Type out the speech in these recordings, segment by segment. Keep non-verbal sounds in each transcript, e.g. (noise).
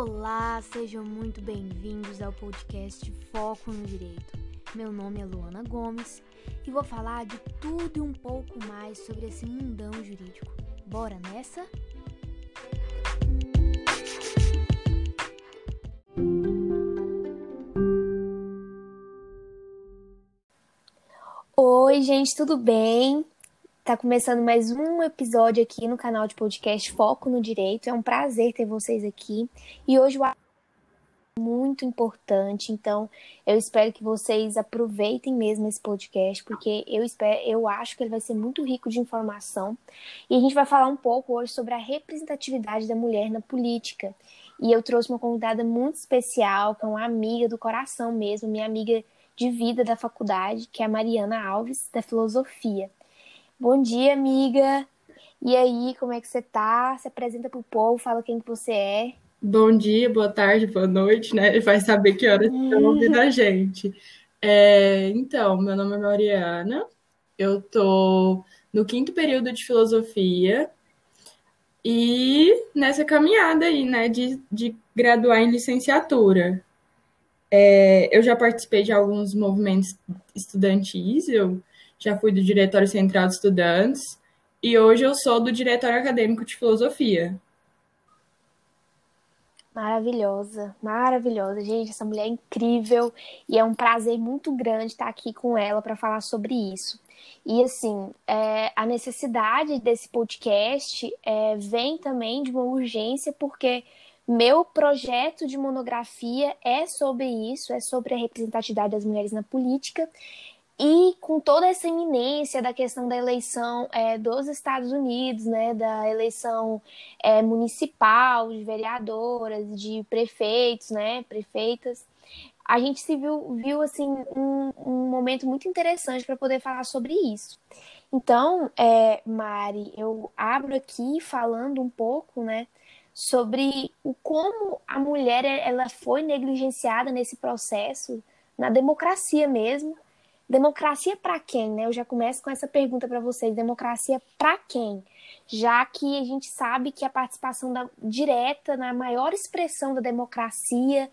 Olá, sejam muito bem-vindos ao podcast Foco no Direito. Meu nome é Luana Gomes e vou falar de tudo e um pouco mais sobre esse mundão jurídico. Bora nessa? Oi, gente, tudo bem? Tá começando mais um episódio aqui no canal de podcast Foco no Direito. É um prazer ter vocês aqui. E hoje o é muito importante, então eu espero que vocês aproveitem mesmo esse podcast, porque eu espero, eu acho que ele vai ser muito rico de informação. E a gente vai falar um pouco hoje sobre a representatividade da mulher na política. E eu trouxe uma convidada muito especial, que é uma amiga do coração mesmo, minha amiga de vida da faculdade, que é a Mariana Alves, da Filosofia. Bom dia, amiga. E aí, como é que você tá? Se apresenta pro povo, fala quem que você é. Bom dia, boa tarde, boa noite, né? E vai saber que horas estão ouvindo a (laughs) gente. É, então, meu nome é Mariana, eu tô no quinto período de filosofia e nessa caminhada aí, né, de, de graduar em licenciatura. É, eu já participei de alguns movimentos estudantis, eu já fui do Diretório Central de Estudantes e hoje eu sou do Diretório Acadêmico de Filosofia. Maravilhosa, maravilhosa. Gente, essa mulher é incrível e é um prazer muito grande estar aqui com ela para falar sobre isso. E assim, é, a necessidade desse podcast é, vem também de uma urgência, porque meu projeto de monografia é sobre isso, é sobre a representatividade das mulheres na política. E com toda essa iminência da questão da eleição é, dos Estados Unidos, né, da eleição é, municipal, de vereadoras, de prefeitos, né, prefeitas, a gente se viu, viu assim, um, um momento muito interessante para poder falar sobre isso. Então, é, Mari, eu abro aqui falando um pouco, né, sobre o como a mulher ela foi negligenciada nesse processo, na democracia mesmo, Democracia para quem, né? Eu já começo com essa pergunta para vocês. Democracia para quem? Já que a gente sabe que a participação da, direta na maior expressão da democracia,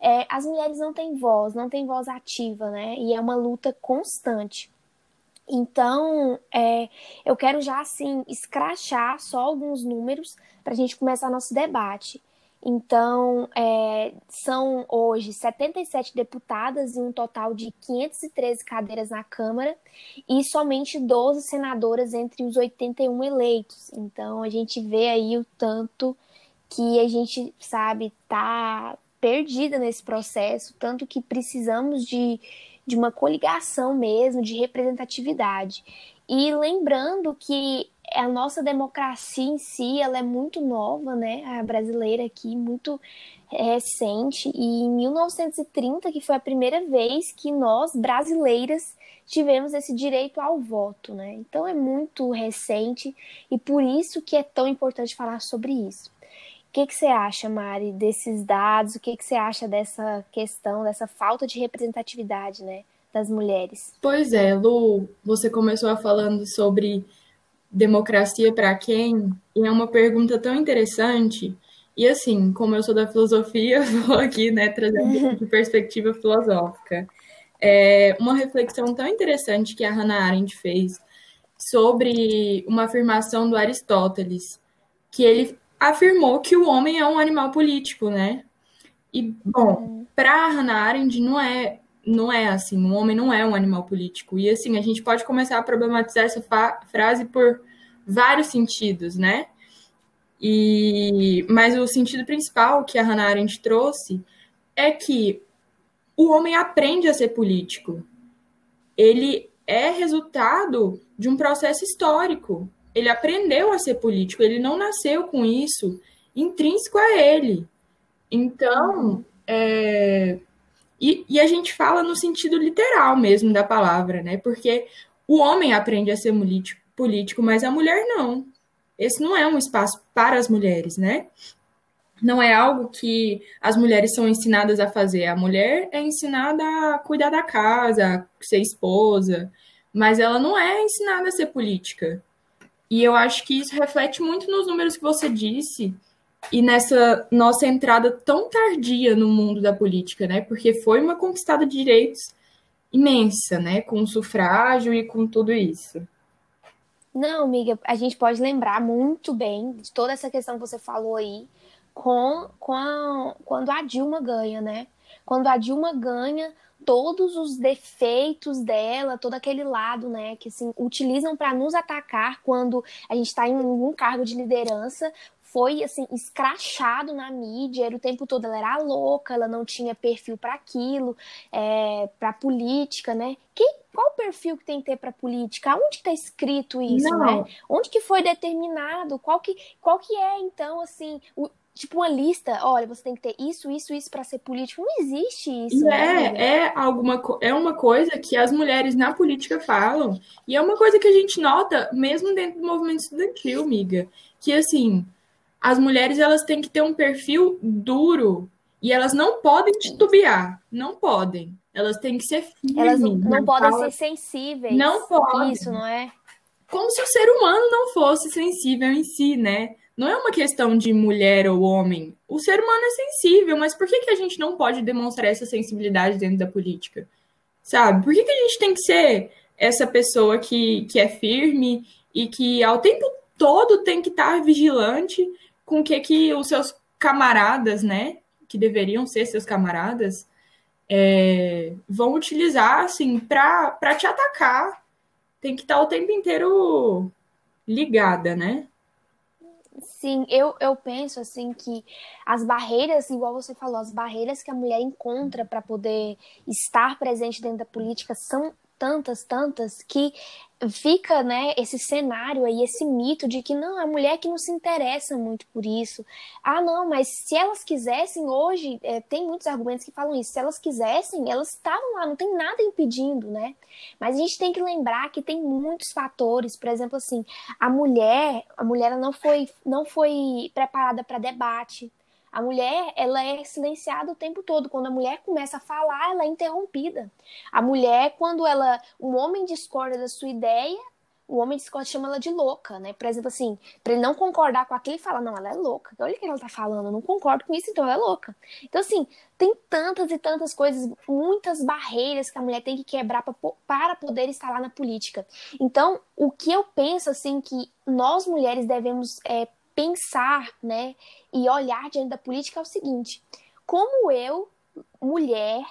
é, as mulheres não têm voz, não têm voz ativa, né? E é uma luta constante. Então, é, eu quero já assim escrachar só alguns números para a gente começar nosso debate. Então, é, são hoje 77 deputadas e um total de 513 cadeiras na Câmara e somente 12 senadoras entre os 81 eleitos. Então, a gente vê aí o tanto que a gente, sabe, tá perdida nesse processo, tanto que precisamos de, de uma coligação mesmo, de representatividade. E lembrando que a nossa democracia em si, ela é muito nova, né? A brasileira aqui, muito recente. E em 1930, que foi a primeira vez que nós, brasileiras, tivemos esse direito ao voto, né? Então é muito recente e por isso que é tão importante falar sobre isso. O que, que você acha, Mari, desses dados? O que, que você acha dessa questão, dessa falta de representatividade, né? das mulheres. Pois é, Lu, você começou falando sobre democracia para quem? E é uma pergunta tão interessante. E assim, como eu sou da filosofia, (laughs) vou aqui, né, trazendo de (laughs) perspectiva filosófica. É uma reflexão tão interessante que a Hannah Arendt fez sobre uma afirmação do Aristóteles, que ele afirmou que o homem é um animal político, né? E, bom, uhum. para Hannah Arendt não é não é assim, um homem não é um animal político. E assim, a gente pode começar a problematizar essa frase por vários sentidos, né? E mas o sentido principal que a Hannah Arendt trouxe é que o homem aprende a ser político. Ele é resultado de um processo histórico. Ele aprendeu a ser político, ele não nasceu com isso intrínseco a ele. Então, é, e, e a gente fala no sentido literal mesmo da palavra, né? Porque o homem aprende a ser político, mas a mulher não. Esse não é um espaço para as mulheres, né? Não é algo que as mulheres são ensinadas a fazer. A mulher é ensinada a cuidar da casa, a ser esposa, mas ela não é ensinada a ser política. E eu acho que isso reflete muito nos números que você disse, e nessa nossa entrada tão tardia no mundo da política, né? Porque foi uma conquistada de direitos imensa, né? Com o sufrágio e com tudo isso. Não, amiga, a gente pode lembrar muito bem de toda essa questão que você falou aí com, com a, quando a Dilma ganha, né? Quando a Dilma ganha, todos os defeitos dela, todo aquele lado, né, que assim, utilizam para nos atacar quando a gente está em um cargo de liderança, foi assim escrachado na mídia, era o tempo todo ela era louca, ela não tinha perfil para aquilo, é, para política, né? Que, qual o perfil que tem que ter para política? Onde está escrito isso, não. né? Onde que foi determinado? Qual que, qual que é então assim o, tipo uma lista, olha, você tem que ter isso, isso, isso para ser político. Não existe isso. Né? É, é alguma é uma coisa que as mulheres na política falam e é uma coisa que a gente nota mesmo dentro do movimento estudantil, amiga, que assim as mulheres elas têm que ter um perfil duro e elas não podem titubear, não podem. Elas têm que ser firmes. Elas não, não podem ser sensíveis. Não podem. Isso, não é? Como se o ser humano não fosse sensível em si, né? Não é uma questão de mulher ou homem. O ser humano é sensível, mas por que, que a gente não pode demonstrar essa sensibilidade dentro da política? Sabe? Por que, que a gente tem que ser essa pessoa que, que é firme e que ao tempo todo tem que estar vigilante com o que, que os seus camaradas, né, que deveriam ser seus camaradas, é, vão utilizar, assim, para te atacar. Tem que estar o tempo inteiro ligada, né? Sim, eu, eu penso assim que as barreiras, igual você falou, as barreiras que a mulher encontra para poder estar presente dentro da política são tantas, tantas, que fica, né, esse cenário aí, esse mito de que não, a mulher que não se interessa muito por isso. Ah, não, mas se elas quisessem, hoje, é, tem muitos argumentos que falam isso, se elas quisessem, elas estavam lá, não tem nada impedindo, né? Mas a gente tem que lembrar que tem muitos fatores, por exemplo, assim, a mulher, a mulher não foi, não foi preparada para debate, a mulher, ela é silenciada o tempo todo. Quando a mulher começa a falar, ela é interrompida. A mulher, quando ela, um homem discorda da sua ideia, o homem discorda chama ela de louca, né? Por exemplo, assim, para ele não concordar com aquilo, ele fala: "Não, ela é louca. Olha o que ela tá falando, eu não concordo com isso, então ela é louca". Então, assim, tem tantas e tantas coisas, muitas barreiras que a mulher tem que quebrar para poder estar lá na política. Então, o que eu penso assim que nós mulheres devemos é, pensar, né, e olhar diante da política é o seguinte: como eu, mulher,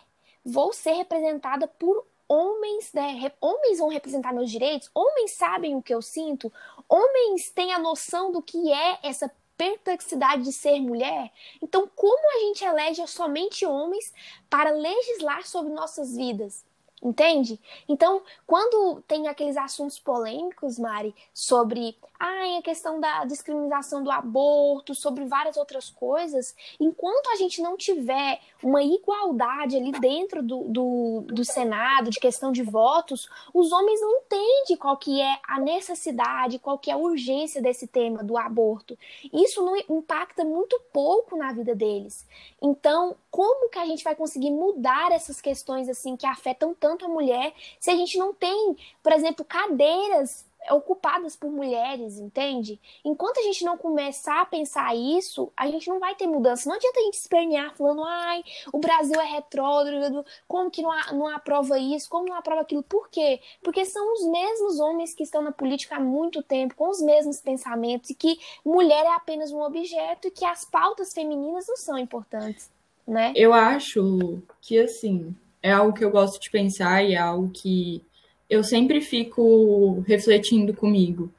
vou ser representada por homens, né? Homens vão representar meus direitos, homens sabem o que eu sinto, homens têm a noção do que é essa perplexidade de ser mulher. Então, como a gente elege somente homens para legislar sobre nossas vidas? Entende? Então, quando tem aqueles assuntos polêmicos, Mari, sobre ai, a questão da discriminação do aborto, sobre várias outras coisas, enquanto a gente não tiver uma igualdade ali dentro do, do, do Senado, de questão de votos, os homens não entendem qual que é a necessidade, qual que é a urgência desse tema do aborto. Isso não impacta muito pouco na vida deles. Então, como que a gente vai conseguir mudar essas questões assim que afetam tanto a mulher se a gente não tem, por exemplo, cadeiras ocupadas por mulheres, entende? Enquanto a gente não começar a pensar isso, a gente não vai ter mudança. Não adianta a gente espernear falando, ai, o Brasil é retrógrado, como que não, não aprova isso, como não aprova aquilo. Por quê? Porque são os mesmos homens que estão na política há muito tempo, com os mesmos pensamentos, e que mulher é apenas um objeto e que as pautas femininas não são importantes, né? Eu acho que, assim, é algo que eu gosto de pensar e é algo que eu sempre fico refletindo comigo,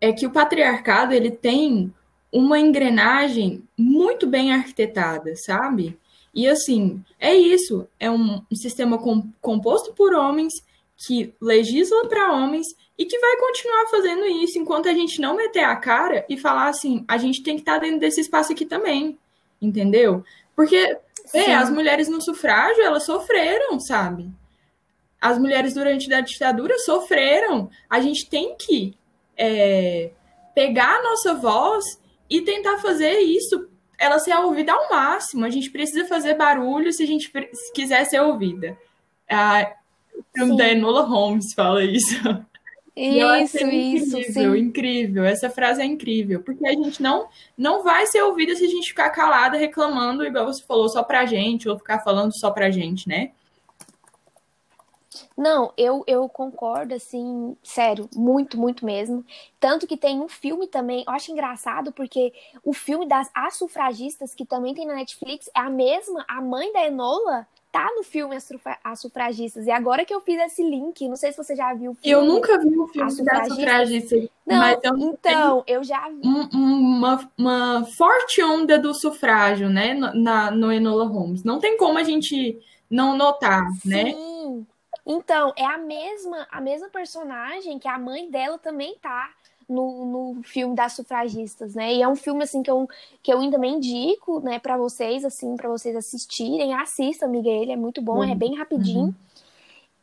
é que o patriarcado ele tem uma engrenagem muito bem arquitetada, sabe? E assim, é isso, é um, sistema com, composto por homens que legisla para homens e que vai continuar fazendo isso enquanto a gente não meter a cara e falar assim, a gente tem que estar tá dentro desse espaço aqui também, entendeu? Porque é, as mulheres no sufrágio, elas sofreram, sabe? as mulheres durante a ditadura sofreram. A gente tem que é, pegar a nossa voz e tentar fazer isso, ela ser ouvida ao máximo. A gente precisa fazer barulho se a gente quiser ser ouvida. A, o filme da Enola Holmes fala isso. Isso, isso, incrível, sim. incrível. Essa frase é incrível, porque a gente não não vai ser ouvida se a gente ficar calada reclamando, igual você falou, só pra gente, ou ficar falando só pra gente, né? Não, eu, eu concordo, assim, sério, muito, muito mesmo. Tanto que tem um filme também, eu acho engraçado, porque o filme das As Sufragistas, que também tem na Netflix, é a mesma, a mãe da Enola tá no filme As, Sufra As Sufragistas. E agora que eu fiz esse link, não sei se você já viu o filme. Eu nunca vi o filme das Sufragistas. Não, mas eu então, eu já vi. Um, uma, uma forte onda do sufrágio, né, na, no Enola Holmes. Não tem como a gente não notar, Sim. né? Sim. Então, é a mesma, a mesma personagem que a mãe dela também tá no, no filme das sufragistas, né? E é um filme assim que eu, que eu ainda me indico, né, para vocês assim, para vocês assistirem. Assistam, amiga, ele é muito bom, uhum. é bem rapidinho. Uhum.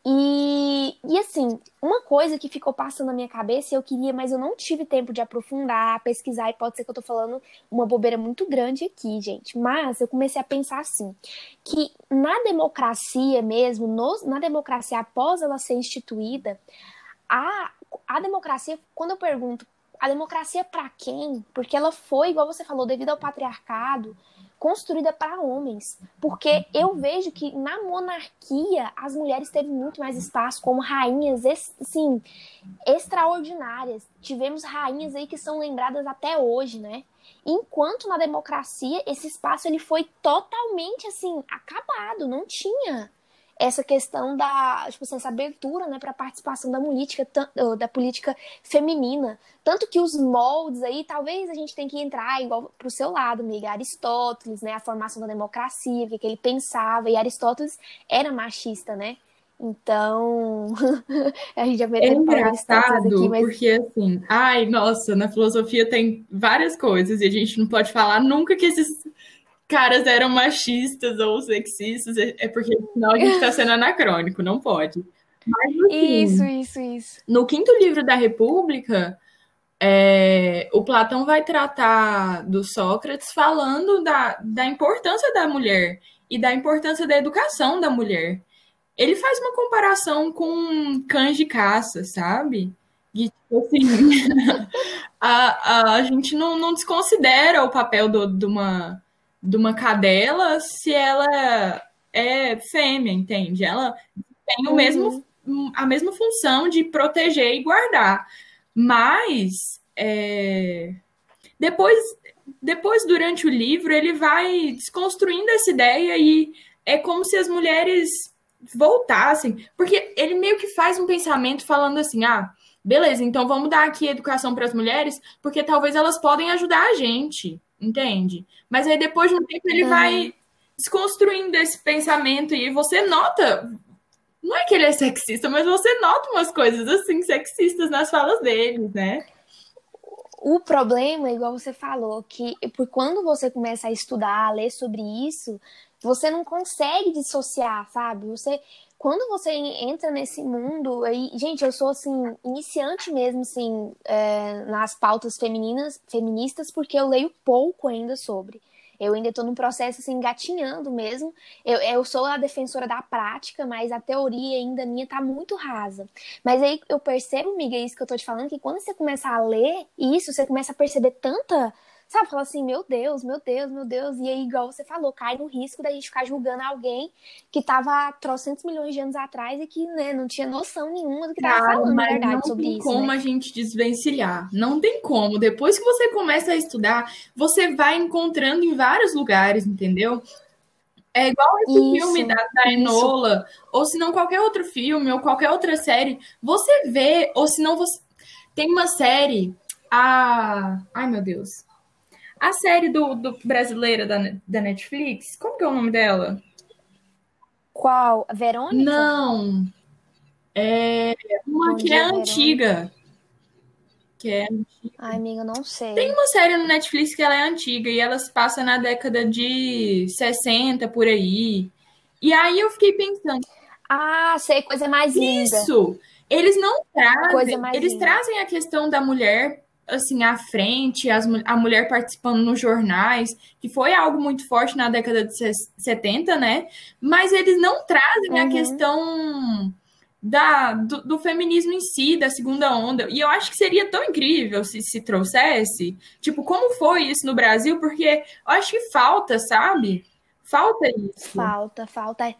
E, e assim, uma coisa que ficou passando na minha cabeça, eu queria, mas eu não tive tempo de aprofundar, pesquisar, e pode ser que eu tô falando uma bobeira muito grande aqui, gente. Mas eu comecei a pensar assim, que na democracia mesmo, no, na democracia após ela ser instituída, a, a democracia, quando eu pergunto, a democracia para quem? Porque ela foi, igual você falou, devido ao patriarcado, construída para homens. Porque eu vejo que na monarquia as mulheres teve muito mais espaço como rainhas, assim, extraordinárias. Tivemos rainhas aí que são lembradas até hoje, né? Enquanto na democracia esse espaço ele foi totalmente assim acabado, não tinha essa questão da, tipo assim, essa abertura, né, para participação da política, da política feminina. Tanto que os moldes aí, talvez a gente tenha que entrar igual pro seu lado, amiga, Aristóteles, né, a formação da democracia, o que, que ele pensava, e Aristóteles era machista, né? Então, (laughs) a gente já vai é engraçado aqui, mas... porque assim, ai, nossa, na filosofia tem várias coisas e a gente não pode falar nunca que esses caras eram machistas ou sexistas, é, é porque senão a gente está sendo anacrônico, não pode. Mas, assim, isso, isso, isso. No quinto livro da República, é, o Platão vai tratar do Sócrates falando da, da importância da mulher e da importância da educação da mulher. Ele faz uma comparação com cães de caça, sabe? E, tipo assim, a, (laughs) a, a gente não, não desconsidera o papel do, de uma de uma cadela se ela é fêmea, entende? Ela tem o mesmo, uhum. a mesma função de proteger e guardar. Mas é, depois, depois, durante o livro, ele vai desconstruindo essa ideia e é como se as mulheres voltassem, porque ele meio que faz um pensamento falando assim: ah, beleza, então vamos dar aqui educação para as mulheres, porque talvez elas podem ajudar a gente entende? Mas aí depois de um tempo ele uhum. vai desconstruindo esse pensamento e você nota. Não é que ele é sexista, mas você nota umas coisas assim sexistas nas falas dele, né? O problema, igual você falou, que por quando você começa a estudar, a ler sobre isso, você não consegue dissociar, sabe? Você quando você entra nesse mundo, aí, gente, eu sou assim, iniciante mesmo, assim, é, nas pautas femininas, feministas, porque eu leio pouco ainda sobre. Eu ainda estou num processo assim, engatinhando mesmo. Eu, eu sou a defensora da prática, mas a teoria ainda minha tá muito rasa. Mas aí eu percebo, amiga, isso que eu tô te falando, que quando você começa a ler isso, você começa a perceber tanta sabe, fala assim, meu Deus, meu Deus, meu Deus, e aí, igual você falou, cai no risco da gente ficar julgando alguém que tava trocentos milhões de anos atrás e que, né, não tinha noção nenhuma do que tava claro, falando, na verdade, sobre isso. Não tem como né? a gente desvencilhar, não tem como. Depois que você começa a estudar, você vai encontrando em vários lugares, entendeu? É igual esse isso, filme da, da Enola, isso. ou se não qualquer outro filme, ou qualquer outra série, você vê, ou se não você... Tem uma série, a... Ai, meu Deus. A série do, do brasileira da, da Netflix, como que é o nome dela? Qual? Verônica? Não. É uma que é antiga. Que é antiga. Ai, amiga, não sei. Tem uma série no Netflix que ela é antiga e ela se passa na década de 60, por aí. E aí eu fiquei pensando. Ah, sei, coisa mais linda. Isso! Eles não trazem. Eles linda. trazem a questão da mulher assim à frente, as, a mulher participando nos jornais, que foi algo muito forte na década de 70, né? Mas eles não trazem uhum. a questão da, do, do, feminismo em si, da segunda onda. E eu acho que seria tão incrível se se trouxesse. Tipo, como foi isso no Brasil? Porque eu acho que falta, sabe? Falta isso. Falta, falta.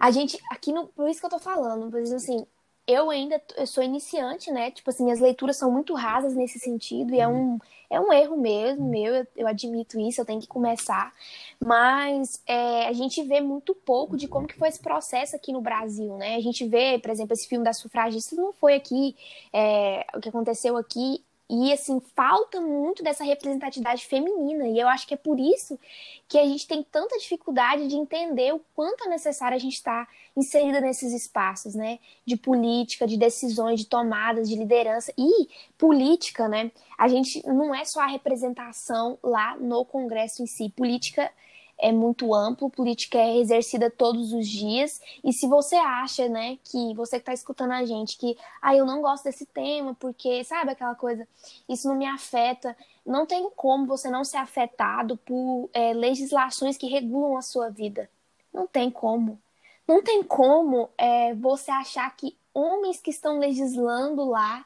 A gente, aqui no. Por isso que eu tô falando, por exemplo, assim, eu ainda eu sou iniciante, né? Tipo assim, minhas leituras são muito rasas nesse sentido, e é um, é um erro mesmo meu, eu, eu admito isso, eu tenho que começar. Mas é, a gente vê muito pouco de como que foi esse processo aqui no Brasil, né? A gente vê, por exemplo, esse filme das sufragistas não foi aqui, é, o que aconteceu aqui e assim, falta muito dessa representatividade feminina. E eu acho que é por isso que a gente tem tanta dificuldade de entender o quanto é necessário a gente estar tá inserida nesses espaços, né? De política, de decisões, de tomadas, de liderança. E política, né? A gente não é só a representação lá no Congresso em si. Política é muito amplo, política é exercida todos os dias. E se você acha, né, que você que está escutando a gente, que ah, eu não gosto desse tema, porque, sabe, aquela coisa, isso não me afeta, não tem como você não ser afetado por é, legislações que regulam a sua vida. Não tem como. Não tem como é, você achar que homens que estão legislando lá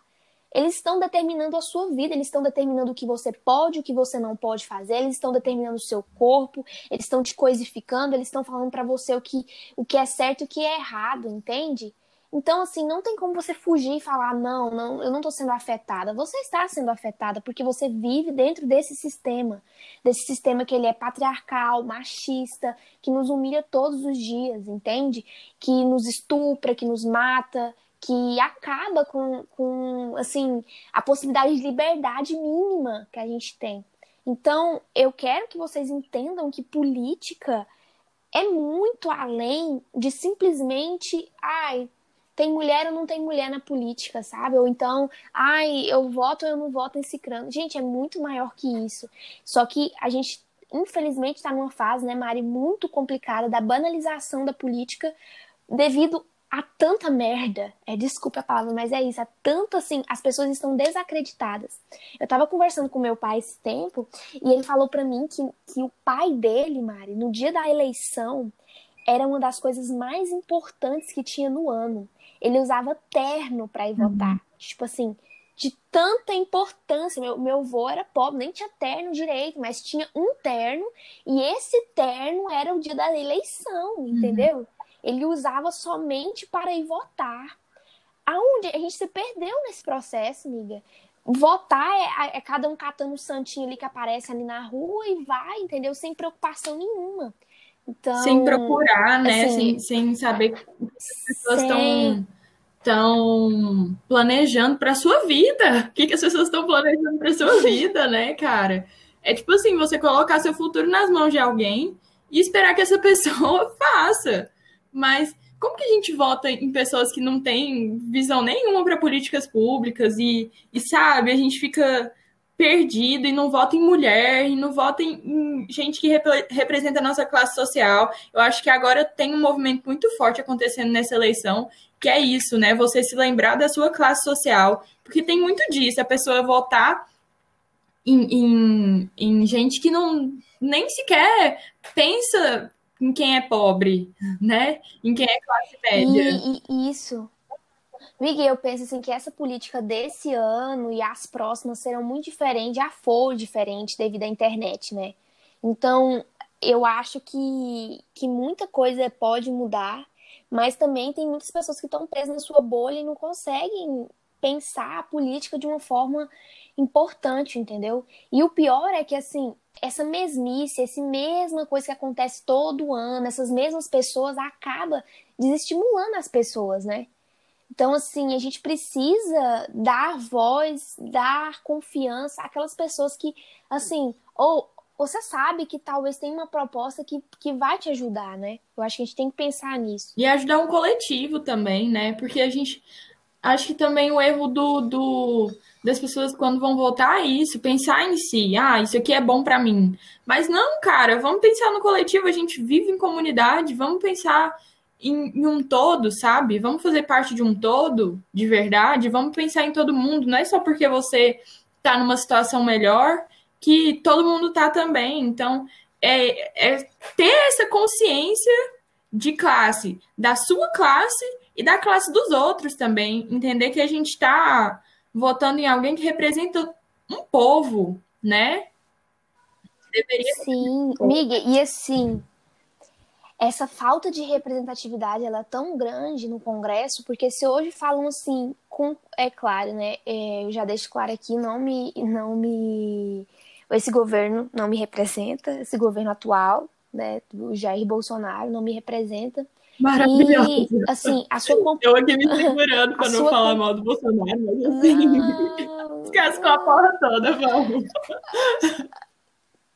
eles estão determinando a sua vida, eles estão determinando o que você pode, o que você não pode fazer, eles estão determinando o seu corpo, eles estão te coisificando, eles estão falando para você o que, o que é certo e o que é errado, entende? Então, assim, não tem como você fugir e falar, não, não, eu não estou sendo afetada. Você está sendo afetada porque você vive dentro desse sistema, desse sistema que ele é patriarcal, machista, que nos humilha todos os dias, entende? Que nos estupra, que nos mata, que acaba com, com assim a possibilidade de liberdade mínima que a gente tem. Então, eu quero que vocês entendam que política é muito além de simplesmente, ai, tem mulher ou não tem mulher na política, sabe? Ou então, ai, eu voto ou eu não voto em cicrano. Gente, é muito maior que isso. Só que a gente, infelizmente, está numa fase, né, Mari, muito complicada da banalização da política devido há tanta merda, é desculpa a palavra, mas é isso, há tanto assim, as pessoas estão desacreditadas. Eu tava conversando com meu pai esse tempo e ele falou para mim que, que o pai dele, Mari, no dia da eleição, era uma das coisas mais importantes que tinha no ano. Ele usava terno para ir uhum. votar. Tipo assim, de tanta importância. Meu, meu avô era pobre, nem tinha terno direito, mas tinha um terno, e esse terno era o dia da eleição, uhum. entendeu? Uhum ele usava somente para ir votar. Aonde a gente se perdeu nesse processo, amiga? Votar é, é cada um catando um santinho ali que aparece ali na rua e vai, entendeu? Sem preocupação nenhuma. Então, sem procurar, né? Assim, sem, sem saber o que as pessoas estão estão planejando para sua vida. O que, que as pessoas estão planejando para sua vida, né, cara? É tipo assim, você colocar seu futuro nas mãos de alguém e esperar que essa (laughs) pessoa faça. Mas como que a gente vota em pessoas que não têm visão nenhuma para políticas públicas e, e, sabe, a gente fica perdido e não vota em mulher e não vota em, gente que rep representa a nossa classe social. Eu acho que agora tem um movimento muito forte acontecendo nessa eleição, que é isso, né? Você se lembrar da sua classe social, porque tem muito disso, a pessoa votar em, em, em gente que não nem sequer pensa em quem é pobre, né? Em quem é classe média. E, e, isso. Miguel, eu penso assim que essa política desse ano e as próximas serão muito diferentes, já foram diferentes devido à internet, né? Então, eu acho que, que muita coisa pode mudar, mas também tem muitas pessoas que estão presas na sua bolha e não conseguem pensar a política de uma forma importante, entendeu? E o pior é que, assim, essa mesmice, essa mesma coisa que acontece todo ano, essas mesmas pessoas, acaba desestimulando as pessoas, né? Então, assim, a gente precisa dar voz, dar confiança àquelas pessoas que, assim, ou você sabe que talvez tenha uma proposta que, que vai te ajudar, né? Eu acho que a gente tem que pensar nisso. E ajudar um coletivo também, né? Porque a gente. Acho que também o erro do, do das pessoas quando vão votar isso, pensar em si, ah, isso aqui é bom para mim. Mas não, cara, vamos pensar no coletivo, a gente vive em comunidade, vamos pensar em, em, um todo, sabe? Vamos fazer parte de um todo, de verdade, vamos pensar em todo mundo, não é só porque você tá numa situação melhor que todo mundo tá também. Então, é, é ter essa consciência de classe, da sua classe e da classe dos outros também. Entender que a gente está votando em alguém que representa um povo, né? Deveria Sim, Miguel, e assim, essa falta de representatividade ela é tão grande no Congresso, porque se hoje falam assim, com, é claro, né? É, eu já deixo claro aqui, não me, não me, esse governo não me representa, esse governo atual, né? Do Jair Bolsonaro não me representa. Maravilhoso. E, assim, a sua Eu aqui me (laughs) segurando para não falar mal do Bolsonaro, mas assim. Descascou (laughs) a porra toda, vamos.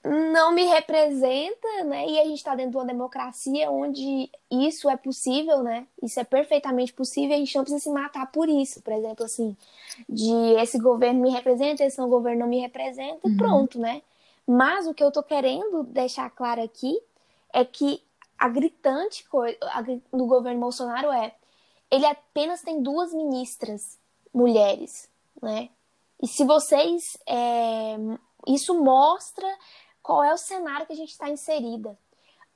Não me representa, né? E a gente está dentro de uma democracia onde isso é possível, né? Isso é perfeitamente possível e a gente não precisa se matar por isso. Por exemplo, assim, de esse governo me representa, esse governo não me representa, uhum. pronto, né? Mas o que eu tô querendo deixar claro aqui é que a gritante coisa do governo Bolsonaro é ele apenas tem duas ministras mulheres, né? E se vocês. É, isso mostra qual é o cenário que a gente está inserida.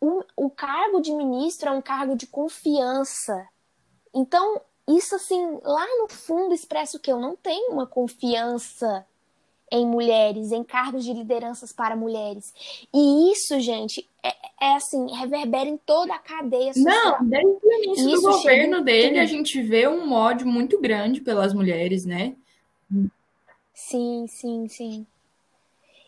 O, o cargo de ministro é um cargo de confiança. Então, isso assim, lá no fundo expressa o que? Eu não tenho uma confiança em mulheres, em cargos de lideranças para mulheres. E isso, gente, é, é assim, reverbera em toda a cadeia social. Não, desde o início isso do governo dele, a gente vê um ódio muito grande pelas mulheres, né? Sim, sim, sim.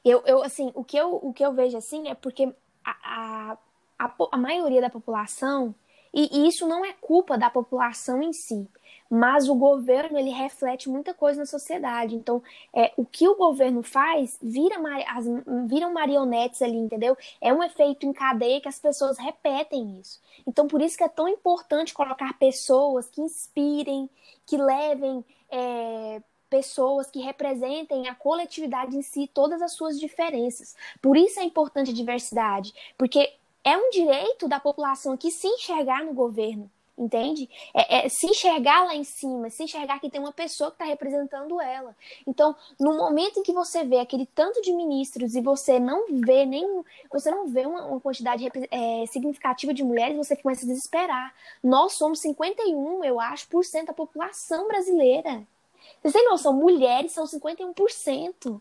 Eu, eu assim, o que eu, o que eu vejo assim é porque a, a, a, a maioria da população, e, e isso não é culpa da população em si, mas o governo ele reflete muita coisa na sociedade. Então, é, o que o governo faz vira as, viram marionetes ali, entendeu? É um efeito em cadeia que as pessoas repetem isso. Então, por isso que é tão importante colocar pessoas que inspirem, que levem é, pessoas que representem a coletividade em si, todas as suas diferenças. Por isso é importante a diversidade, porque é um direito da população que se enxergar no governo entende? É, é, se enxergar lá em cima, se enxergar que tem uma pessoa que está representando ela. Então, no momento em que você vê aquele tanto de ministros e você não vê nem você não vê uma, uma quantidade é, significativa de mulheres, você começa a desesperar. Nós somos 51, eu acho, por cento da população brasileira. Vocês têm noção? Mulheres são 51%.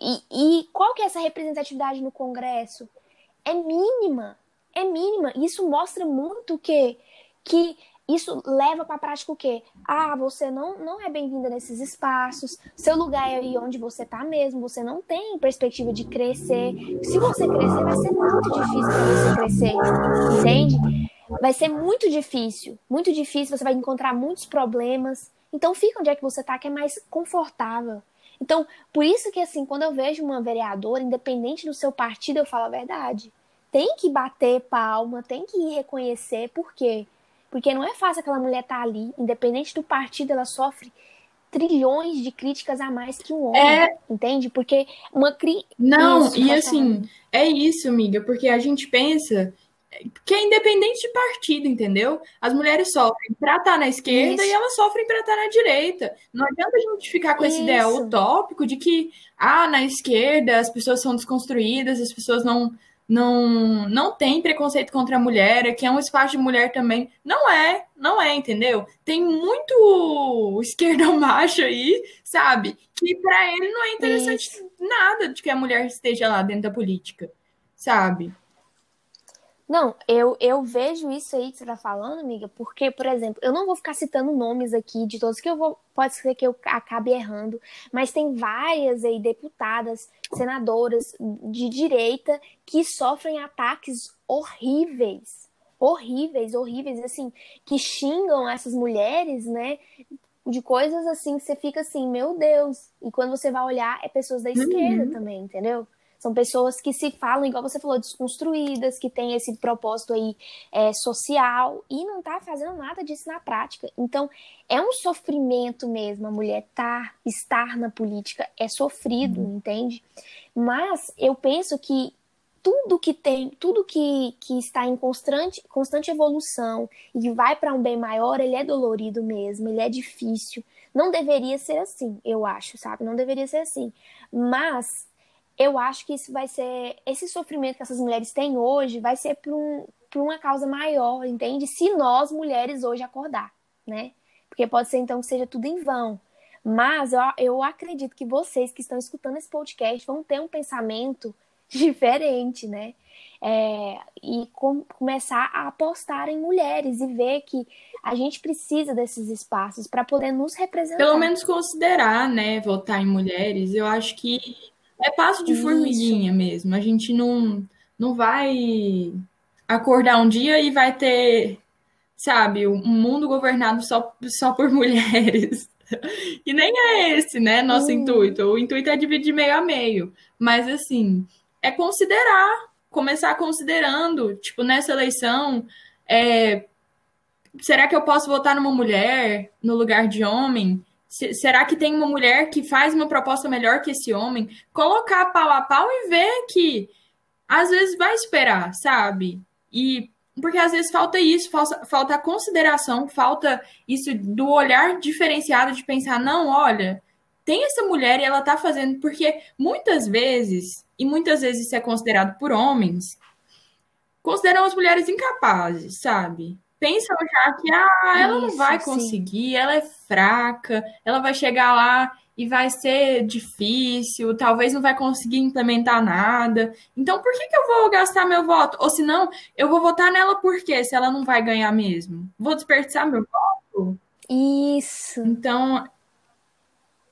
E, e qual que é essa representatividade no Congresso? É mínima. É mínima. Isso mostra muito que que isso leva para a prática o quê? Ah, você não, não é bem-vinda nesses espaços, seu lugar é aí onde você está mesmo, você não tem perspectiva de crescer. Se você crescer, vai ser muito difícil para você crescer, entende? Vai ser muito difícil, muito difícil, você vai encontrar muitos problemas. Então fica onde é que você está, que é mais confortável. Então, por isso que assim, quando eu vejo uma vereadora, independente do seu partido, eu falo a verdade. Tem que bater palma, tem que reconhecer, por quê? Porque não é fácil aquela mulher estar tá ali, independente do partido, ela sofre trilhões de críticas a mais que um homem, é... entende? Porque uma cri... Não, isso, e assim, é isso, amiga, porque a gente pensa que é independente de partido, entendeu? As mulheres sofrem para estar tá na esquerda isso. e elas sofrem para estar tá na direita. Não adianta a gente ficar com esse ideal utópico de que, ah, na esquerda as pessoas são desconstruídas, as pessoas não não, não tem preconceito contra a mulher, que é um espaço de mulher também. Não é, não é, entendeu? Tem muito (laughs) esquerdão macho aí, sabe? Que para ele não é interessante Isso. nada de que a mulher esteja lá dentro da política, sabe? Não, eu, eu vejo isso aí que você tá falando, amiga, porque, por exemplo, eu não vou ficar citando nomes aqui de todos que eu vou. Pode ser que eu acabe errando, mas tem várias aí deputadas, senadoras de direita que sofrem ataques horríveis. Horríveis, horríveis, assim, que xingam essas mulheres, né? De coisas assim que você fica assim, meu Deus. E quando você vai olhar, é pessoas da esquerda uhum. também, entendeu? São pessoas que se falam, igual você falou, desconstruídas, que têm esse propósito aí é, social e não tá fazendo nada disso na prática. Então, é um sofrimento mesmo a mulher tá, estar na política, é sofrido, uhum. entende? Mas eu penso que tudo que tem, tudo que, que está em constante, constante evolução e que vai para um bem maior, ele é dolorido mesmo, ele é difícil. Não deveria ser assim, eu acho, sabe? Não deveria ser assim. Mas eu acho que isso vai ser. Esse sofrimento que essas mulheres têm hoje vai ser por, um, uma causa maior, entende? Se nós, mulheres, hoje acordar. né? Porque pode ser então que seja tudo em vão. Mas eu, eu acredito que vocês que estão escutando esse podcast vão ter um pensamento (laughs) diferente, né? É, e com, começar a apostar em mulheres e ver que a gente precisa desses espaços para poder nos representar. Pelo menos considerar, né, votar em mulheres. Eu acho que é passo de formiguinha mesmo. A gente não, não vai acordar um dia e vai ter, sabe, um mundo governado só, só por (laughs) mulheres. E nem é esse, né, nosso hum. intuito. O intuito é dividir meio a meio. Mas, assim, é considerar, começar considerando, tipo, nessa eleição, é, será que eu posso votar numa mulher no lugar de homem? Será que tem uma mulher que faz uma proposta melhor que esse homem? Colocar pau a pau e ver que às vezes vai esperar, sabe? E porque às vezes falta isso, falta, falta a consideração, falta isso do olhar diferenciado de pensar, não, olha, tem essa mulher e ela tá fazendo, porque muitas vezes, e muitas vezes isso é considerado por homens, consideram as mulheres incapazes, sabe? Pensam já que ah, ela Isso, não vai conseguir, sim. ela é fraca, ela vai chegar lá e vai ser difícil, talvez não vai conseguir implementar nada. Então, por que, que eu vou gastar meu voto? Ou se não, eu vou votar nela por quê? Se ela não vai ganhar mesmo? Vou desperdiçar meu voto? Isso. Então.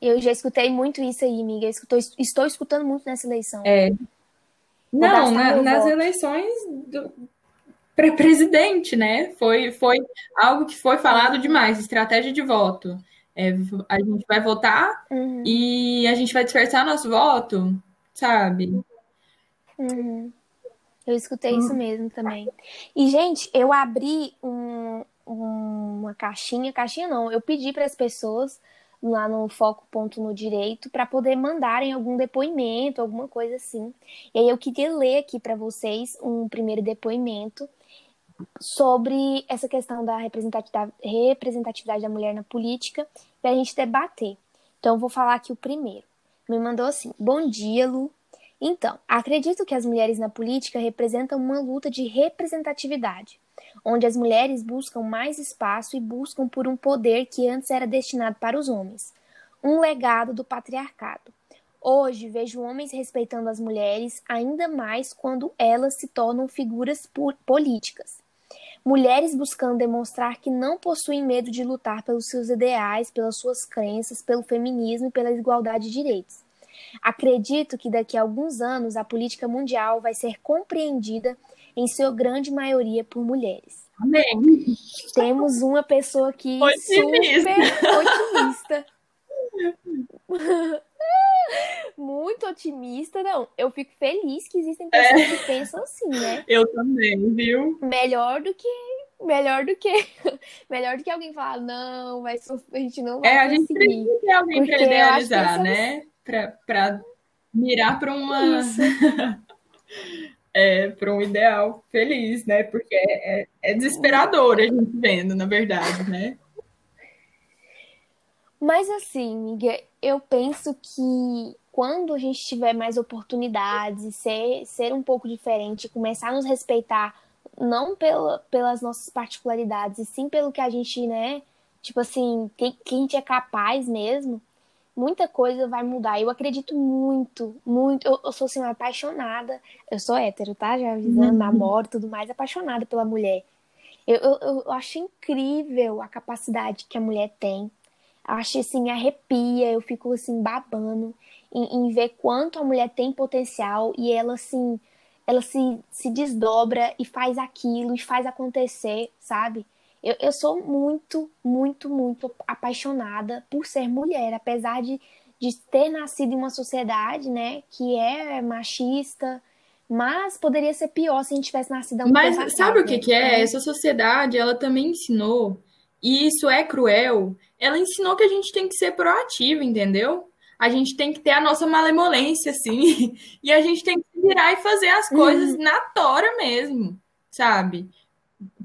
Eu já escutei muito isso aí, amiga. Estou, estou escutando muito nessa eleição. É. Não, na, nas voto. eleições do, para presidente, né? Foi, foi algo que foi falado demais, estratégia de voto. É, a gente vai votar uhum. e a gente vai dispersar nosso voto, sabe? Uhum. Eu escutei uhum. isso mesmo também. E, gente, eu abri um, um, uma caixinha, caixinha não, eu pedi para as pessoas lá no Foco Ponto no Direito para poder mandarem algum depoimento, alguma coisa assim. E aí eu queria ler aqui para vocês um primeiro depoimento sobre essa questão da representatividade, da mulher na política para a gente debater. Então, vou falar aqui o primeiro. Me mandou assim: Bom dia, Lu. Então, acredito que as mulheres na política representam uma luta de representatividade, onde as mulheres buscam mais espaço e buscam por um poder que antes era destinado para os homens um legado do patriarcado. Hoje vejo homens respeitando as mulheres ainda mais quando elas se tornam figuras políticas. Mulheres buscando demonstrar que não possuem medo de lutar pelos seus ideais, pelas suas crenças, pelo feminismo e pela igualdade de direitos. Acredito que daqui a alguns anos a política mundial vai ser compreendida em sua grande maioria por mulheres. Amém. Temos uma pessoa aqui otimista. super otimista. (laughs) (laughs) Muito otimista, não. Eu fico feliz que existem pessoas é. que pensam assim, né? Eu também, viu? Melhor do que. Melhor do que. (laughs) Melhor do que alguém falar, não, vai a gente não vai. É, a gente precisa ter alguém para idealizar, né? Pra, pra mirar para uma. (laughs) é, para um ideal feliz, né? Porque é, é, é desesperador a gente vendo, na verdade, né? Mas assim, Miguel, eu penso que quando a gente tiver mais oportunidades, ser, ser um pouco diferente, começar a nos respeitar, não pela, pelas nossas particularidades, e sim pelo que a gente, né, tipo assim, que, que a gente é capaz mesmo, muita coisa vai mudar. Eu acredito muito, muito. Eu, eu sou assim, uma apaixonada. Eu sou hétero, tá? Já avisando, uhum. namoro tudo mais, apaixonada pela mulher. Eu, eu, eu acho incrível a capacidade que a mulher tem acho assim, me arrepia, eu fico assim babando em, em, ver quanto a mulher tem potencial e ela assim, ela se, se desdobra e faz aquilo e faz acontecer, sabe? Eu, eu sou muito, muito, muito apaixonada por ser mulher, apesar de, de ter nascido em uma sociedade, né, que é machista, mas poderia ser pior se a gente tivesse nascido há um Mas sabe o que, né? que é? Essa sociedade, ela também ensinou e isso é cruel, ela ensinou que a gente tem que ser proativo, entendeu? A gente tem que ter a nossa malemolência, assim, (laughs) e a gente tem que virar e fazer as coisas uhum. na tora mesmo, sabe?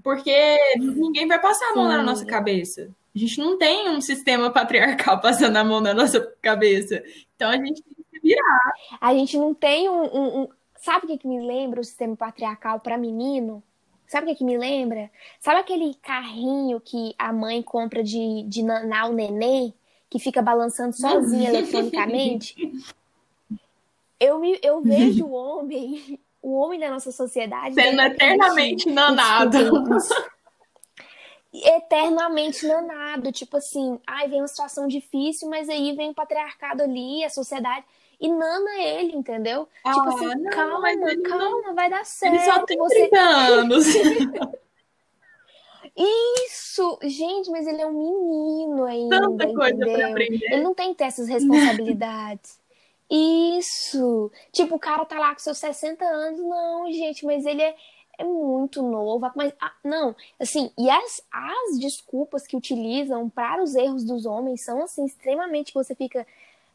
Porque ninguém vai passar a mão Sim. na nossa cabeça. A gente não tem um sistema (laughs) patriarcal passando a mão na nossa cabeça. Então a gente tem que virar. A gente não tem um. um, um... Sabe o que, que me lembra o sistema patriarcal para menino? Sabe o que, que me lembra? Sabe aquele carrinho que a mãe compra de, de nanar o neném, que fica balançando sozinho eletronicamente? Eu, me, eu vejo o homem, o homem da nossa sociedade. Sendo eternamente nanado. Eternamente nanado. Tipo assim, ai, vem uma situação difícil, mas aí vem o patriarcado ali, a sociedade e nana ele, entendeu? Ah, tipo assim, não, calma, calma, não... vai dar certo. Ele só tem você... 30 anos. (laughs) Isso! Gente, mas ele é um menino ainda, Tanta coisa entendeu? pra aprender. Ele não tem que ter essas responsabilidades. Isso! Tipo, o cara tá lá com seus 60 anos. Não, gente, mas ele é, é muito novo. Mas, ah, não, assim, e as, as desculpas que utilizam para os erros dos homens são, assim, extremamente. Você fica.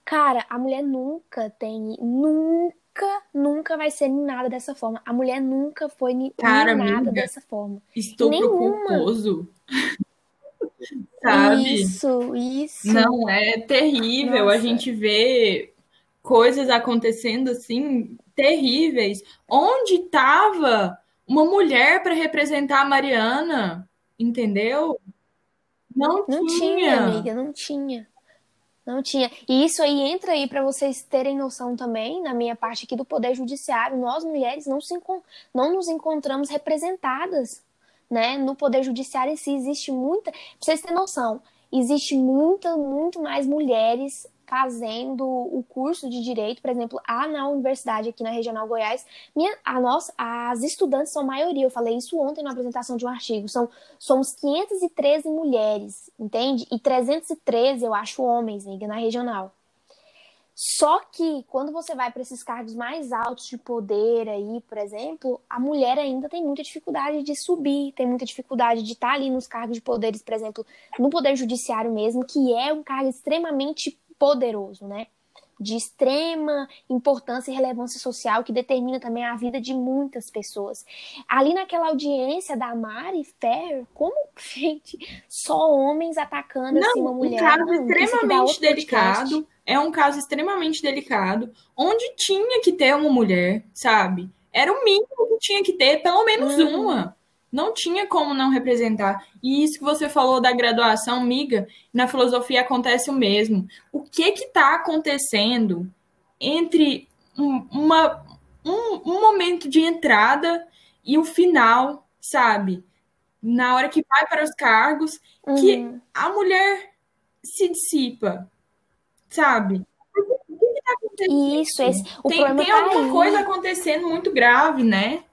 Cara, a mulher nunca tem. Nunca, nunca vai ser nada dessa forma. A mulher nunca foi Cara, nada amiga, dessa forma. Nenhuma. culposo. (laughs) Sabe? Isso, isso. Não, é terrível. A Nossa. gente vê coisas acontecendo assim, terríveis. Onde tava uma mulher para representar a Mariana? Entendeu? Não, Não tinha, amiga, não tinha. Não tinha. E isso aí entra aí para vocês terem noção também, na minha parte aqui do Poder Judiciário, nós mulheres não, se não nos encontramos representadas, né? No Poder Judiciário si existe muita, pra vocês terem noção, existe muita, muito mais mulheres fazendo o curso de direito, por exemplo, a na universidade aqui na Regional Goiás, minha, a nossa, as estudantes são maioria, eu falei isso ontem na apresentação de um artigo, são somos 513 mulheres, entende? E 313 eu acho homens, amiga, na regional. Só que quando você vai para esses cargos mais altos de poder aí, por exemplo, a mulher ainda tem muita dificuldade de subir, tem muita dificuldade de estar ali nos cargos de poderes, por exemplo, no poder judiciário mesmo, que é um cargo extremamente poderoso, né? De extrema importância e relevância social que determina também a vida de muitas pessoas. Ali naquela audiência da Mari Ferrer, como, (laughs) gente, só homens atacando assim uma um mulher. caso Não, extremamente outro podcast. delicado. É um caso extremamente delicado, onde tinha que ter uma mulher, sabe? Era o mínimo que tinha que ter, pelo menos Uhum. uma. Não tinha como não representar. E isso que você falou da graduação, miga, na filosofia acontece o mesmo. O que que tá acontecendo entre um, uma, um, um momento de entrada e o final, sabe? Na hora que vai para os cargos, que Uhum. a mulher se dissipa, sabe? O que está acontecendo? Isso, esse, o tem, problema tem tá alguma aí. coisa acontecendo muito grave, né?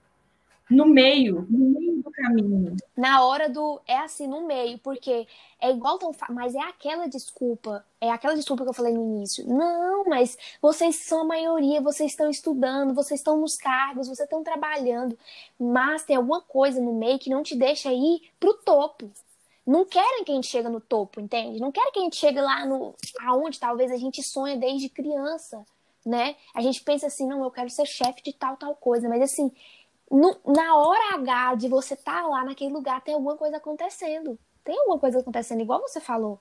No meio, no meio do caminho. Na hora do. É assim, no meio, porque é igual tão. Mas é aquela desculpa. É aquela desculpa que eu falei no início. Não, mas vocês são a maioria, vocês estão estudando, vocês estão nos cargos, vocês estão trabalhando. Mas tem alguma coisa no meio que não te deixa ir pro topo. Não querem que a gente chegue no topo, entende? Não querem que a gente chegue lá no. aonde talvez a gente sonha desde criança, né? A gente pensa assim, não, eu quero ser chefe de tal, tal coisa. Mas assim, no- na hora H de você estar lá naquele lugar, tem alguma coisa acontecendo. Tem alguma coisa acontecendo, igual você falou.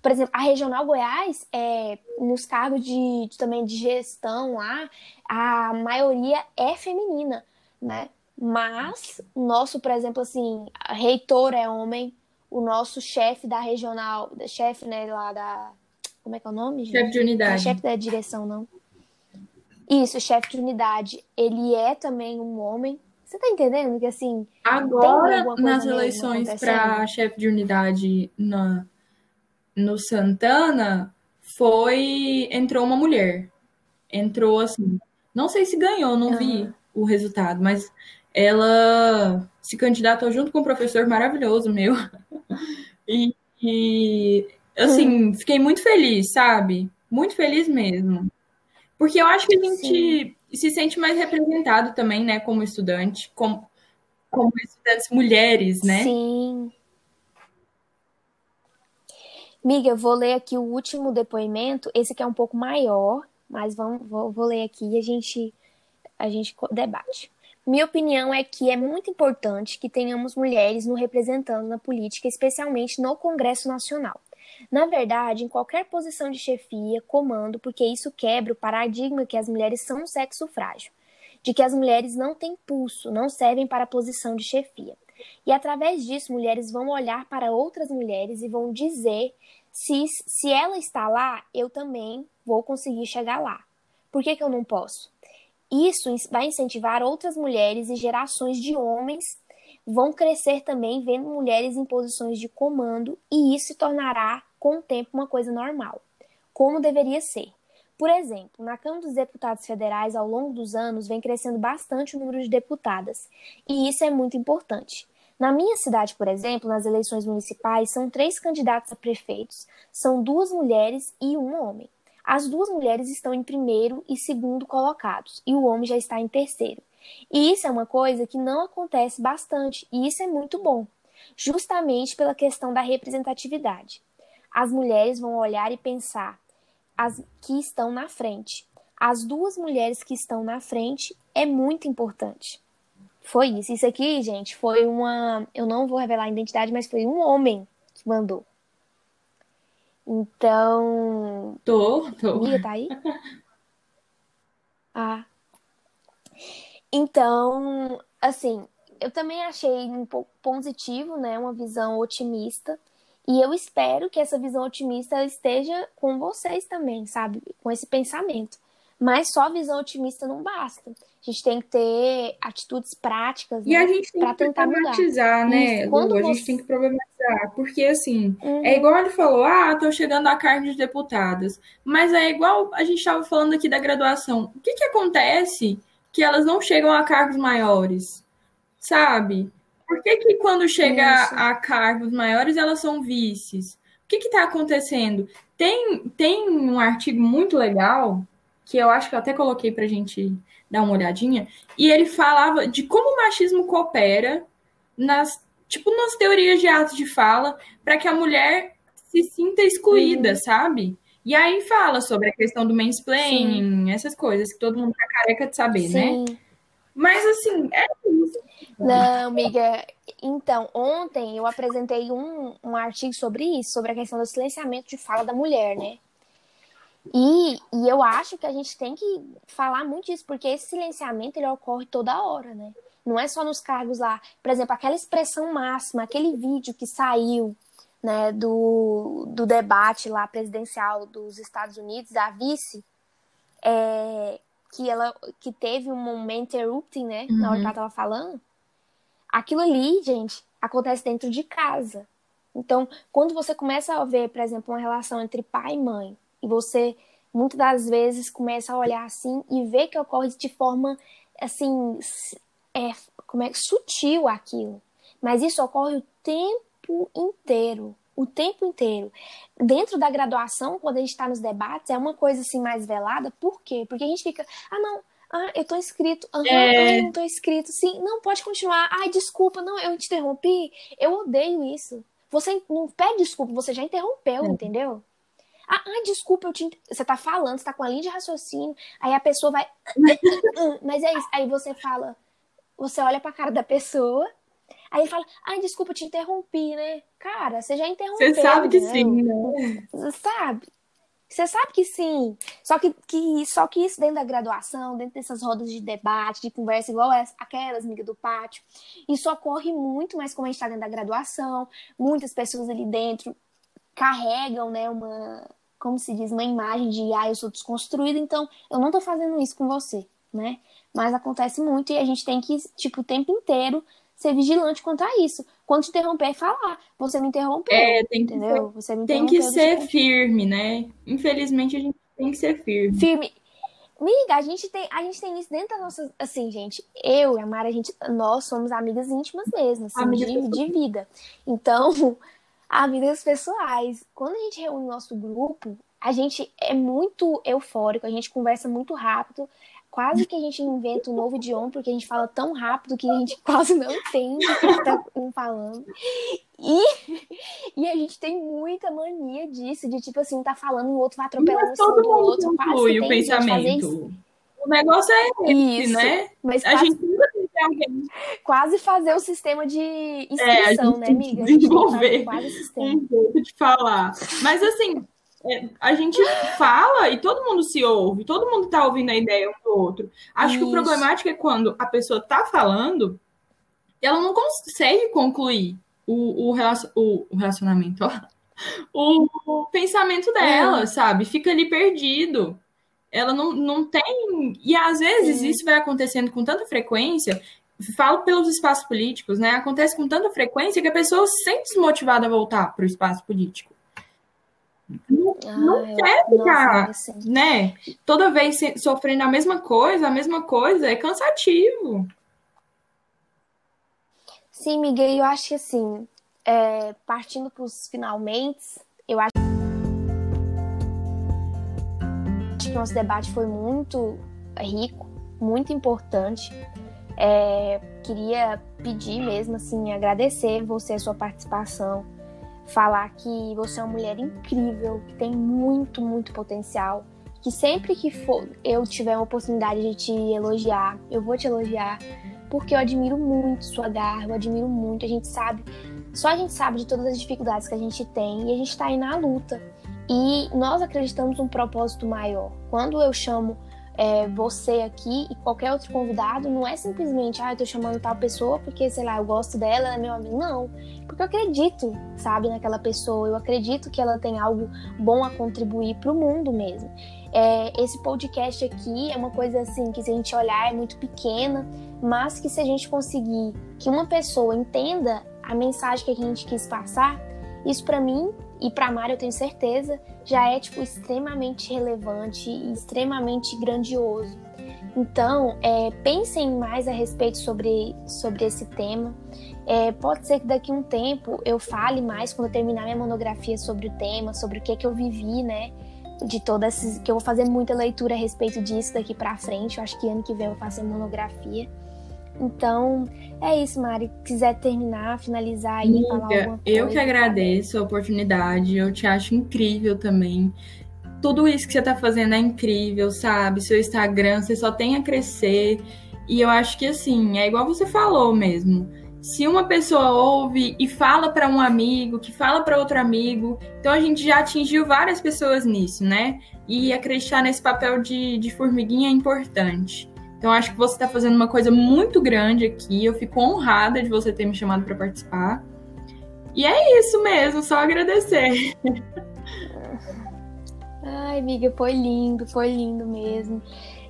Por exemplo, a Regional Goiás, é, nos cargos de, de- também de gestão lá, a maioria é feminina, né? Mas o nosso, por exemplo, assim, reitor é homem, o nosso chefe da regional, chefe, né, lá da. Como é que é o nome? Chefe de Não é unidade. chefe da direção, não. Isso, chefe de unidade. Ele é também um homem. Você tá entendendo que assim. Agora, nas eleições para chefe de unidade na, no Santana, foi. Entrou uma mulher. Entrou assim. Não sei se ganhou, não vi Aham. o resultado, mas ela se candidatou junto com um professor maravilhoso meu. (laughs) E, e, assim, fiquei muito feliz, sabe? Muito feliz mesmo. Porque eu acho que a gente se sente mais representado também, né, como estudante, como, como estudantes mulheres, né? Sim. Miga, eu vou ler aqui o último depoimento. Esse aqui é um pouco maior, mas vamos, vou, vou ler aqui e a gente, a gente debate. Minha opinião é que é muito importante que tenhamos mulheres nos representando na política, especialmente no Congresso Nacional. Na verdade, em qualquer posição de chefia, comando, porque isso quebra o paradigma que as mulheres são um sexo frágil, de que as mulheres não têm pulso, não servem para a posição de chefia. E através disso, mulheres vão olhar para outras mulheres e vão dizer se, se ela está lá, eu também vou conseguir chegar lá. Por que, que eu não posso? Isso vai incentivar outras mulheres e gerações de homens vão crescer também vendo mulheres em posições de comando e isso se tornará com o tempo uma coisa normal, como deveria ser. Por exemplo, na Câmara dos Deputados Federais, ao longo dos anos, vem crescendo bastante o número de deputadas, e isso é muito importante. Na minha cidade, por exemplo, nas eleições municipais, são três candidatos a prefeitos, são duas mulheres e um homem. As duas mulheres estão em primeiro e segundo colocados, e o homem já está em terceiro. E isso é uma coisa que não acontece bastante, e isso é muito bom, justamente pela questão da representatividade. As mulheres vão olhar e pensar as que estão na frente. As duas mulheres que estão na frente é muito importante. Foi isso. Isso aqui, gente, foi uma. Eu não vou revelar a identidade, mas foi um homem que mandou. Então. Tô, tô. Amiga, tá aí? (laughs) Ah. Então, assim, eu também achei um pouco positivo, né? Uma visão otimista. E eu espero que essa visão otimista esteja com vocês também, sabe? Com esse pensamento. Mas só visão otimista não basta. A gente tem que ter atitudes práticas e né, a gente tem que tentar problematizar, mudar. né? Lu, Quando A você... gente tem que problematizar, porque assim, uhum. é igual ele falou, ah, tô chegando à cargo de deputadas, mas é igual a gente estava falando aqui da graduação. O que que acontece que elas não chegam a cargos maiores, sabe? Por que, que quando chega a cargos maiores elas são vices? O que está acontecendo? Tem, tem um artigo muito legal que eu acho que eu até coloquei para a gente dar uma olhadinha, e ele falava de como o machismo coopera nas, tipo, nas teorias de atos de fala para que a mulher se sinta excluída, uhum. sabe? E aí fala sobre a questão do mansplaining, Sim. essas coisas que todo mundo tá careca de saber, né? Sim. né? Mas assim, é isso. Não, amiga. Então, ontem eu apresentei um, um artigo sobre isso, sobre a questão do silenciamento de fala da mulher, né? E, e eu acho que a gente tem que falar muito disso, porque esse silenciamento ele ocorre toda hora, né? Não é só nos cargos lá. Por exemplo, aquela expressão máxima, aquele vídeo que saiu né, do, do debate lá presidencial dos Estados Unidos, da vice, é, que ela que teve um momento interrupting, né, uhum. na hora que ela tava falando. Aquilo ali, gente, acontece dentro de casa. Então, quando você começa a ver, por exemplo, uma relação entre pai e mãe, e você muitas das vezes começa a olhar assim e ver que ocorre de forma assim é, como é sutil aquilo mas isso ocorre o tempo inteiro o tempo inteiro dentro da graduação quando a gente está nos debates é uma coisa assim mais velada por quê porque a gente fica ah não ah, eu tô inscrito. É... ah, não tô inscrito. Sim, não, pode continuar. Ai, desculpa, não, eu te interrompi. Eu odeio isso. Você não pede desculpa, você já interrompeu, é. entendeu? Ah, ah, desculpa, eu te... você tá falando, você tá com a linha de raciocínio, aí a pessoa vai. Mas é isso. Aí você fala, você olha pra cara da pessoa, aí ele fala, ai, desculpa, te interrompi, né? Cara, você já interrompeu. Você sabe que né? sim, né? Você sabe. Você sabe que sim. Só que, que, só que isso dentro da graduação, dentro dessas rodas de debate, de conversa, igual essa, aquelas, amigas do pátio, isso ocorre muito mais como a gente está dentro da graduação. Muitas pessoas ali dentro carregam, né, uma, como se diz, uma imagem de, ah, eu sou desconstruída, então eu não tô fazendo isso com você, né? Mas acontece muito e a gente tem que, tipo, o tempo inteiro ser vigilante quanto a isso. Quando te interromper, é falar. Você me interrompeu. É, tem que entendeu? Ser, você me tem que ser firme, né? Infelizmente, a gente tem que ser firme. Firme. Miga, a gente tem, a gente tem isso dentro da nossa. Assim, gente, eu e a Mara, a gente, nós somos amigas íntimas mesmo, assim, de, de vida. Então, (laughs) amigas pessoais. Quando a gente reúne o nosso grupo, a gente é muito eufórico, a gente conversa muito rápido. Quase que a gente inventa um novo idioma, porque a gente fala tão rápido que a gente (laughs) quase não entende o que está falando. E, (laughs) e a gente tem muita mania disso, de tipo assim, tá falando, o outro vai atropelando o outro. Quase o pensamento. O negócio é esse, Isso, né? Mas a quase, gente nunca tem alguém. Quase fazer o sistema de inscrição, é, né, amiga? Desenvolver um jeito de falar. Mas assim, é, a gente fala e todo mundo se ouve, todo mundo tá ouvindo a ideia um do outro. Acho Isso. que o problemático é quando a pessoa tá falando ela não consegue concluir o, o, o, o relacionamento, ó. O, o pensamento dela, é. sabe? Fica ali perdido. Ela não, não tem. E às vezes Sim. isso vai acontecendo com tanta frequência. Falo pelos espaços políticos, né? Acontece com tanta frequência que a pessoa se sente desmotivada a voltar para o espaço político. Não, ah, não quer ficar, nossa, né? Toda vez sofrendo a mesma coisa, a mesma coisa, é cansativo. Sim, Miguel, eu acho que assim, é, partindo para os finalmente, eu acho que o nosso debate foi muito rico, muito importante. É, queria pedir mesmo, assim, agradecer você a sua participação, falar que você é uma mulher incrível, que tem muito, muito potencial, que sempre que for eu tiver uma oportunidade de te elogiar, eu vou te elogiar, porque eu admiro muito sua garra, eu admiro muito, a gente sabe, só a gente sabe de todas as dificuldades que a gente tem e a gente está aí na luta. E nós acreditamos num propósito maior. Quando eu chamo é, você aqui e qualquer outro convidado, não é simplesmente, ah, eu tô chamando tal pessoa porque, sei lá, eu gosto dela, ela é meu amigo. Não, porque eu acredito, sabe, naquela pessoa, eu acredito que ela tem algo bom a contribuir para o mundo mesmo. É, esse podcast aqui é uma coisa assim que se a gente olhar é muito pequena, mas que se a gente conseguir que uma pessoa entenda a mensagem que a gente quis passar, isso para mim e para Mari eu tenho certeza já é tipo extremamente relevante e extremamente grandioso. Então, é, pensem mais a respeito sobre, sobre esse tema. É, pode ser que daqui a um tempo eu fale mais quando eu terminar minha monografia sobre o tema, sobre o que, que eu vivi, né? de todas que eu vou fazer muita leitura a respeito disso daqui para frente. Eu acho que ano que vem eu vou fazer monografia. Então, é isso, Mari. Quiser terminar, finalizar aí, Amiga, falar alguma coisa. Eu que agradeço a oportunidade. Eu te acho incrível também. Tudo isso que você está fazendo é incrível, sabe? Seu Instagram, você só tem a crescer. E eu acho que assim, é igual você falou mesmo se uma pessoa ouve e fala para um amigo, que fala para outro amigo, então a gente já atingiu várias pessoas nisso, né? E acreditar nesse papel de, de formiguinha é importante. Então acho que você está fazendo uma coisa muito grande aqui. Eu fico honrada de você ter me chamado para participar. E é isso mesmo, só agradecer. Ai, amiga, foi lindo, foi lindo mesmo.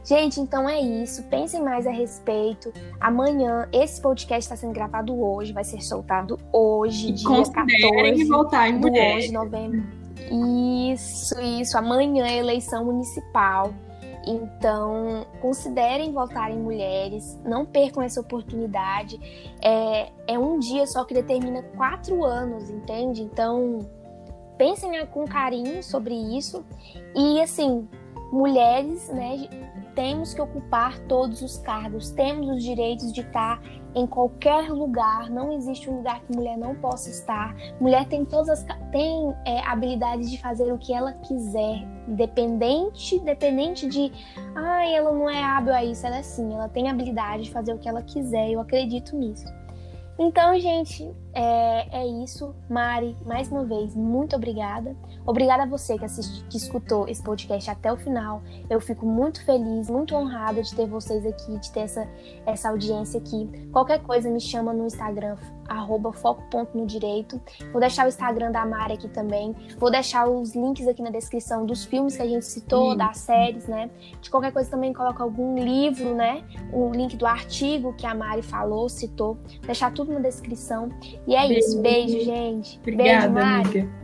Gente, então é isso. Pensem mais a respeito. Amanhã, esse podcast está sendo gravado hoje, vai ser soltado hoje, e dia 14 voltar em mulher. de novembro. Isso, isso. Amanhã é eleição municipal. Então, considerem votar em mulheres, não percam essa oportunidade. É, é um dia só que determina quatro anos, entende? Então, pensem com carinho sobre isso. E, assim, mulheres, né, temos que ocupar todos os cargos, temos os direitos de estar em qualquer lugar, não existe um lugar que mulher não possa estar. Mulher tem todas as tem é, habilidades de fazer o que ela quiser, dependente, dependente de, ah, ela não é hábil a isso, ela é sim, ela tem habilidade de fazer o que ela quiser, eu acredito nisso. Então, gente, é, é, isso. Mari, mais uma vez, muito obrigada. Obrigada a você que, assiste, que escutou esse podcast até o final. Eu fico muito feliz, muito honrada de ter vocês aqui, de ter essa, essa audiência aqui. Qualquer coisa, me chama no Instagram, arroba foco.no-direito. Vou deixar o Instagram da Mari aqui também. Vou deixar os links aqui na descrição dos filmes que a gente citou, das séries, né? De qualquer coisa também coloca algum livro, né? O link do artigo que a Mari falou, citou. Vou deixar tudo na descrição. E é beijo. isso. Beijo, gente. Obrigada, beijo, Mari. Amiga.